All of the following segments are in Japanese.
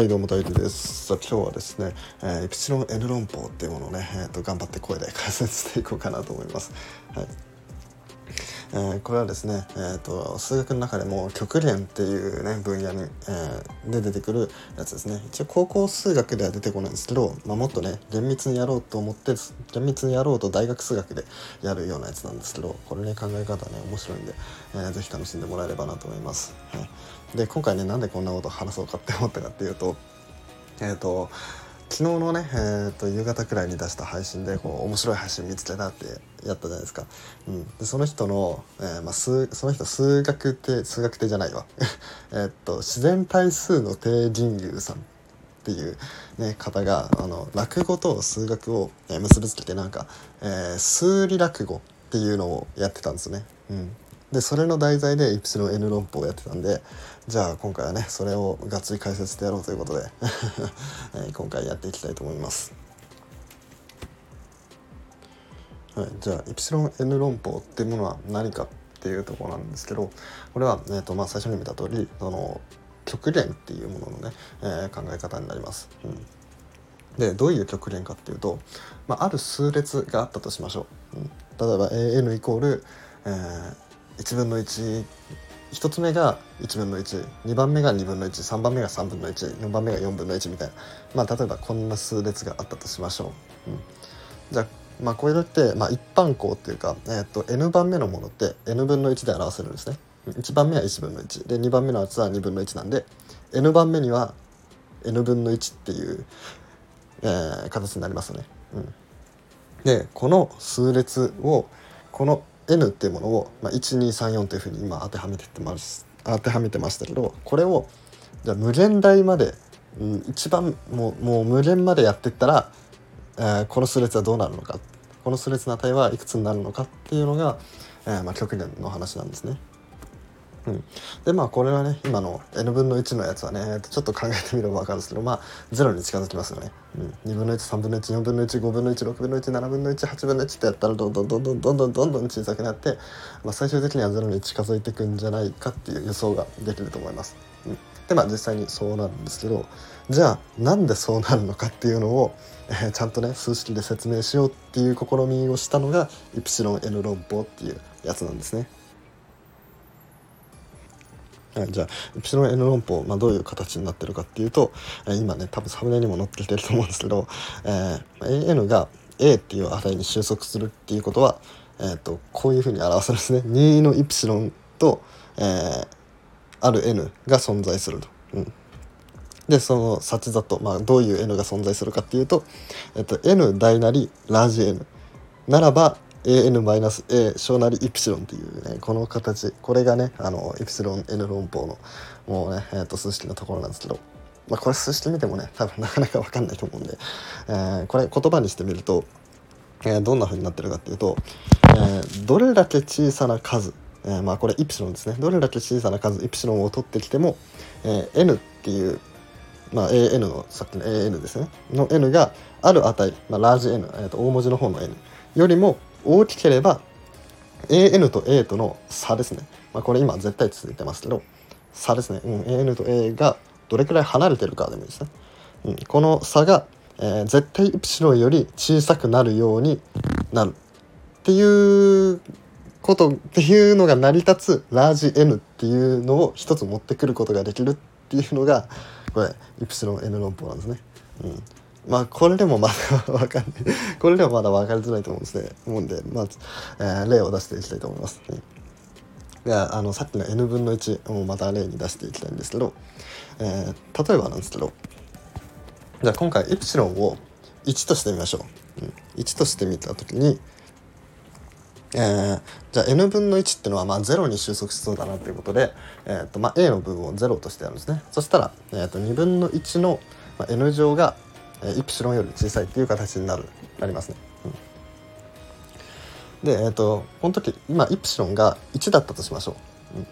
はいどうも大輝です。さあ今日はですね、えー、エプシロン N 論法っていうものをね、えーと、頑張って声で解説していこうかなと思います。はい。えー、これはですね、えーと、数学の中でも極限っていうね分野に、えー、で出てくるやつですね。一応高校数学では出てこないんですけど、まあ、もっとね厳密にやろうと思って厳密にやろうと大学数学でやるようなやつなんですけどこれね考え方ね面白いんで、えー、ぜひ楽しんでもらえればなと思います、はい、で今回ねなんでこんなこと話そうかって思ったかっていうとえっ、ー、と昨日のね、えーと、夕方くらいに出した配信でこう面白い配信見つけたってやったじゃないですか、うん、でその人の、えー、まあ、数その人数学って数学ってじゃないわ。えっと自然対数の低人流さんっていう、ね、方があの落語と数学を、え結びつけてなんか、えー、数理落語っていうのをやってたんですね。うん。でそれの題材でイプシロン N 論法をやってたんでじゃあ今回はねそれをがっつり解説してやろうということで 今回やっていきたいと思います。はい、じゃあイプシロン N 論法っていうものは何かっていうところなんですけどこれは、えーとまあ、最初に見た通りその極限っていうもののね、えー、考え方になります。うんでどういう極限かっていうと、まあ、ある数列があったとしましょう。うん、例えば an イコール、えー、1分の11つ目が1分の12番目が2分の13番目が3分の14番目が4分の1みたいな。まあ例えばこんな数列があったとしましょう、うん、じゃあまあこれだって、まあ、一般項っていうか、えー、と n 番目のものって n 分の1で表せるんですね。1番目は1分の1で2番目のやつは2分の1なんで n 番目には n 分の1っていう、えー、形になりますよね、うん、でこの数列をこの N っていうものを、まあ、1234というふうに今当てはめてます当てはめてましたけどこれをじゃ無限大まで、うん、一番もうもう無限までやってったら、えー、この数列はどうなるのかこの数列の値はいくつになるのかっていうのが、えー、まあ、極限の話なんですね。うん、でまあこれはね今の n 分の1のやつはねちょっと考えてみれば分かるんですけどまあ0に近づきますよね、うん、2分の13分の14分の15分の16分の17分の18分の1ってやったらどんどんどんどんどんどんどんどん小さくなって、まあ、最終的には0に近づいていくんじゃないかっていう予想ができると思います。うん、でまあ実際にそうなるんですけどじゃあなんでそうなるのかっていうのを、えー、ちゃんとね数式で説明しようっていう試みをしたのがイプシロン N 論法っていうやつなんですね。じゃあイプシロン N 論法、まあ、どういう形になってるかっていうと、今ね多分サムネにも載ってきてると思うんですけど、えー、AN が A っていう値に収束するっていうことは、えーと、こういうふうに表すんですね2のイプシロンと、えー、ある N が存在すると。うんでその札座と、まあ、どういう N が存在するかっていうと、えっと、N 大なりラージ N ならば an-a 小なりイプシロンっていうねこの形。これがねあのイプシロン N 論法のもうね、えー、と数式のところなんですけど、まあ、これ数式見てもね多分なかなか分かんないと思うんで、えー、これ言葉にしてみると、えー、どんな風になってるかっていうと、えー、どれだけ小さな数、えー、まあこれイプシロンですね。どれだけ小さな数イプシロンを取ってきても、えー、n っていうまあ、AN のさっきの AN ですね。の N がある値、まあ、ラージ N、えー、と大文字の方の N よりも大きければ AN と A との差ですね、まあ、これ今絶対続いてますけど差ですね、うん、AN と A がどれくらい離れてるかでもいいですね、うん、この差が、えー、絶対イプシロンより小さくなるようになるっていうことっていうのが成り立つラージ N っていうのを一つ持ってくることができるっていうのがこれイプシロン N 論法なんですね。うん。まあこれでもまだわかんないこれでもまだ分かりづらいと思うんですね。思うんでまず、えー、例を出していきたいと思います、ね、であのさっきの n 分の1をまた例に出していきたいんですけど、えー、例えばなんですけどじゃあ今回エプシロンを1としてみましょう、うん、1としてみた時にえー、じゃあ n 分の1っていうのはまあ0に収束しそうだなということで、えーとまあ、a の部分を0としてやるんですね。そしたら、えー、と2分の1の n 乗がえイプシロンより小さいっていう形になるなりますね。うん、で、えーと、この時今イプシロンが1だったとしましょう。うん、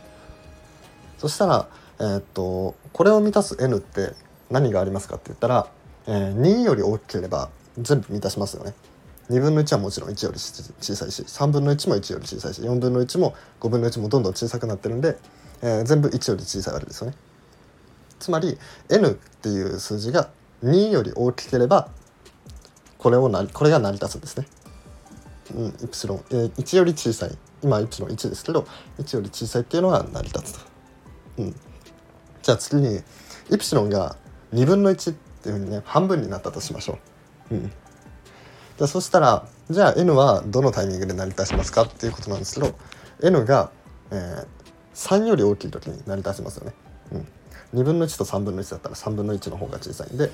そしたら、えーと、これを満たす n って何がありますかって言ったら、えー、2より大きければ全部満たしますよね。2分の1はもちろん1より小さいし3分の1も1より小さいし4分の1も5分の1もどんどん小さくなってるんで、えー、全部1より小さいわけですよね。つまり n っていう数字が2より大きければこれをなこれが成り立つんですね。うん、イプシロン、えー、1より小さい今イプシロン1ですけど1より小さいっていうのが成り立つと。うん、じゃあ次にイプシロンが2分の1っていうふうにね半分になったとしましょう。うん、じゃあそしたらじゃあ n はどのタイミングで成り立ちますかっていうことなんですけど n が、えー、3より大きい時に成り立ちますよね。うん、2分の1と3分の1だったら3分の1の方が小さいんで、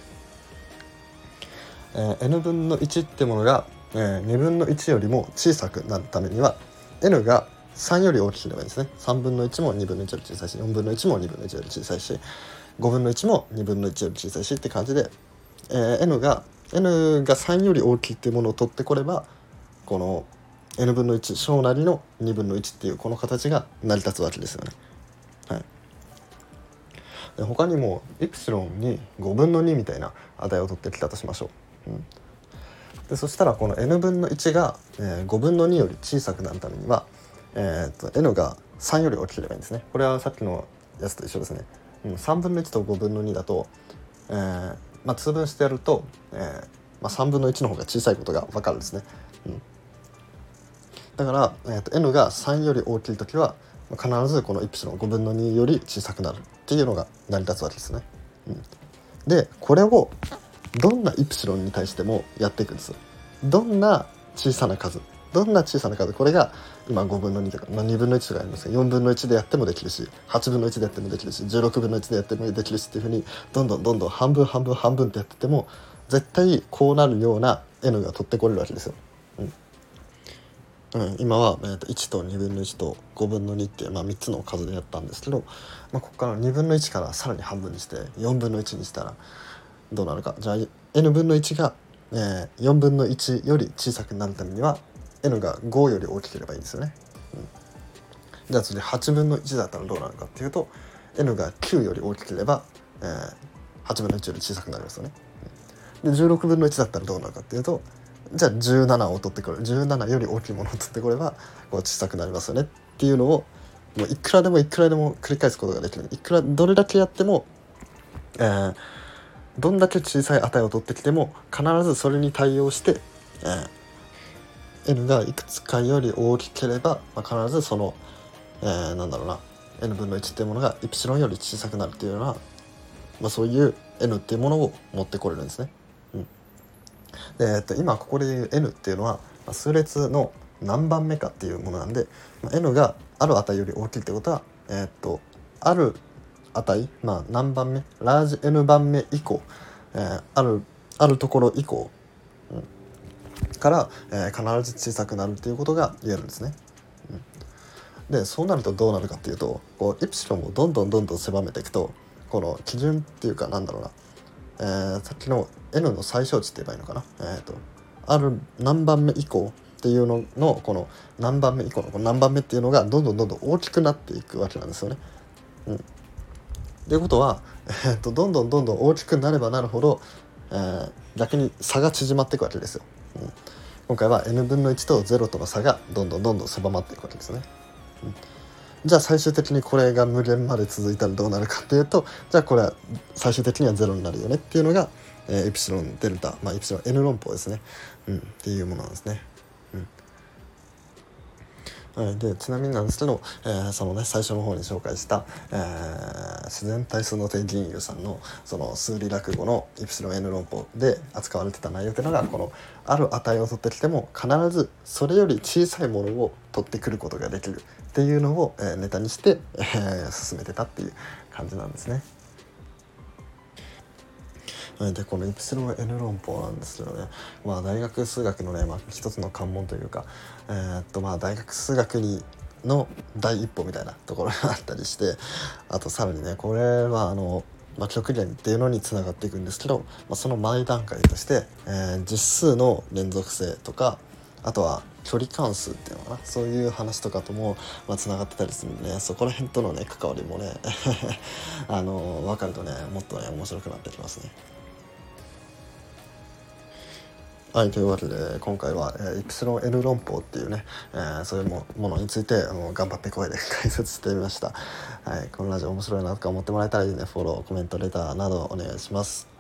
えー、n 分の1ってものが、えー、2分の1よりも小さくなるためには n が3より大きければいいですね3分の1も2分の1より小さいし4分の1も2分の1より小さいし5分の1も2分の1より小さいしって感じで、えー、n が n が3より大きいっていうものを取ってこればこの n 分の1小なりの2分の1っていうこの形が成り立つわけですよね。はい、他にもイプシロンに5分の2みたいな値を取ってきたとしましょう。うんでそしたらこの n 分の1が、えー、5分の2より小さくなるためには、えーと、n が3より大きければいいんですね。これはさっきのやつと一緒ですね。うん、3分の1と5分の2だと、えーまあ、通分してやると、えーまあ、3分の1の方が小さいことが分かるんですね。うんだから、えーと、n が3より大きい時は必ずこのイプシロン5分の2より小さくなるっていうのが成り立つわけですね。うん、でこれをどんなイプシロンに対してもやっていくんです。どんな小さな数どんな小さな数これが今5分の2とか、まあ、2分の1とかありますが4分の1でやってもできるし8分の1でやってもできるし16分の1でやってもできるしっていうふうにどんどんどんどん半分半分半分ってやってても絶対こうなるような n が取ってこれるわけですよ。うん、今は、えー、と1と2分の1と5分の2っていう、まあ、3つの数でやったんですけど、まあ、ここから2分の1からさらに半分にして4分の1にしたらどうなるかじゃあ n 分の1が、えー、4分の1より小さくなるためには n が5より大きければいいんですよね。うん、じゃあ次8分の1だったらどうなるかっていうと n が9より大きければ、えー、8分の1より小さくなりますよね。で16分の1だったらどうなるかっていうとじゃあ17を取ってくる17より大きいものを取ってこればこう小さくなりますよねっていうのをもういくらでもいくらでも繰り返すことができるいくらどれだけやっても、えー、どんだけ小さい値を取ってきても必ずそれに対応して、えー、n がいくつかより大きければ、まあ、必ずその、えー、なんだろうな n 分の1っていうものがイプシロンより小さくなるっていうような、まあ、そういう n っていうものを持ってこれるんですね。えっと、今ここで言う n っていうのは数列の何番目かっていうものなんで n がある値より大きいってことは、えっと、ある値、まあ、何番目ラージ n 番目以降、えー、あるあるところ以降、うん、から、えー、必ず小さくなるっていうことが言えるんですね。でそうなるとどうなるかっていうとこうイプシロンをどんどんどんどん狭めていくとこの基準っていうかなんだろうなえー、さっきの n の最小値って言えばいいのかな、えーと、ある何番目以降っていうののこの何番目以降のこの何番目っていうのがどんどんどんどん大きくなっていくわけなんですよね。うん、ということは、えーと、どんどんどんどん大きくなればなるほど、えー、逆に差が縮まっていくわけですよ。うん、今回は n 分の1と0との差がどんどんどんどん狭まっていくわけですね。うんじゃあ最終的にこれが無限まで続いたらどうなるかっていうとじゃあこれは最終的には0になるよねっていうのが、えー、エプシロンデルタ、まあ、エプシロン N 論法ですね、うん、っていうものなんですね。はい、でちなみになんですけど、えー、そのね最初の方に紹介した、えー、自然対数の定銀融さんのその数理落語のイプシロン N 論法で扱われてた内容というのがこのある値を取ってきても必ずそれより小さいものを取ってくることができるっていうのを、えー、ネタにして、えー、進めてたっていう感じなんですね。でこのイプシロン N 論法なんですけどね、まあ、大学数学のね、まあ、一つの関門というか、えー、っとまあ大学数学にの第一歩みたいなところがあったりしてあとさらにねこれはあの、まあ、極限っていうのにつながっていくんですけど、まあ、その前段階として、えー、実数の連続性とかあとは距離関数っていうのかな？そういう話とかともまあがってたりするんでねそこら辺とのね関わりもね あの分かるとねもっとね面白くなってきますね。はい、というわけで今回は、えー、イプシロン L 論法っていうね、えー、そういうものについてもう頑張って声で 解説してみました、はい、このラジオ面白いなとか思ってもらえたらいいねフォローコメントレターなどお願いします。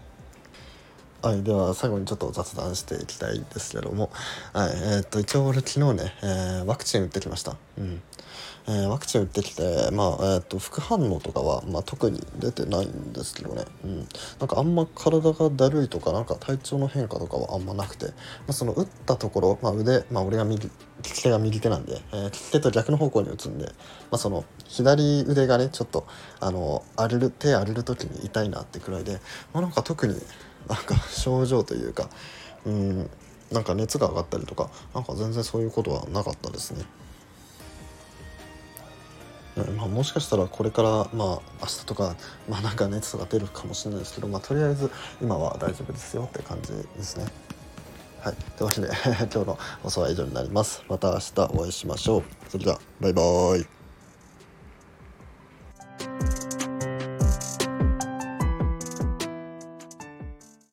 はい、では最後にちょっと雑談していきたいんですけども、はいえー、っと一応俺昨日ね、えー、ワクチン打ってきました、うん。えー、ワクチン打ってきて、まあえー、っと副反応とかは、まあ、特に出てないんですけどね、うん、なんかあんま体がだるいとかなんか体調の変化とかはあんまなくて、まあ、その打ったところ、まあ、腕、まあ、俺が右利き手が右手なんで、えー、利き手と逆の方向に打つんで、まあ、その左腕がねちょっとあの荒れる手荒れる時に痛いなってくらいで、まあ、なんか特になんか症状というかうんなんか熱が上がったりとかなんか全然そういうことはなかったですね。まあ、もしかしたらこれからまあ明日とかまあなんか熱とか出るかもしれないですけど、まあ、とりあえず今は大丈夫ですよって感じですね。はい、というわけで 今日の放送は以上になります。また明日お会いしましょう。それではバイバーイ。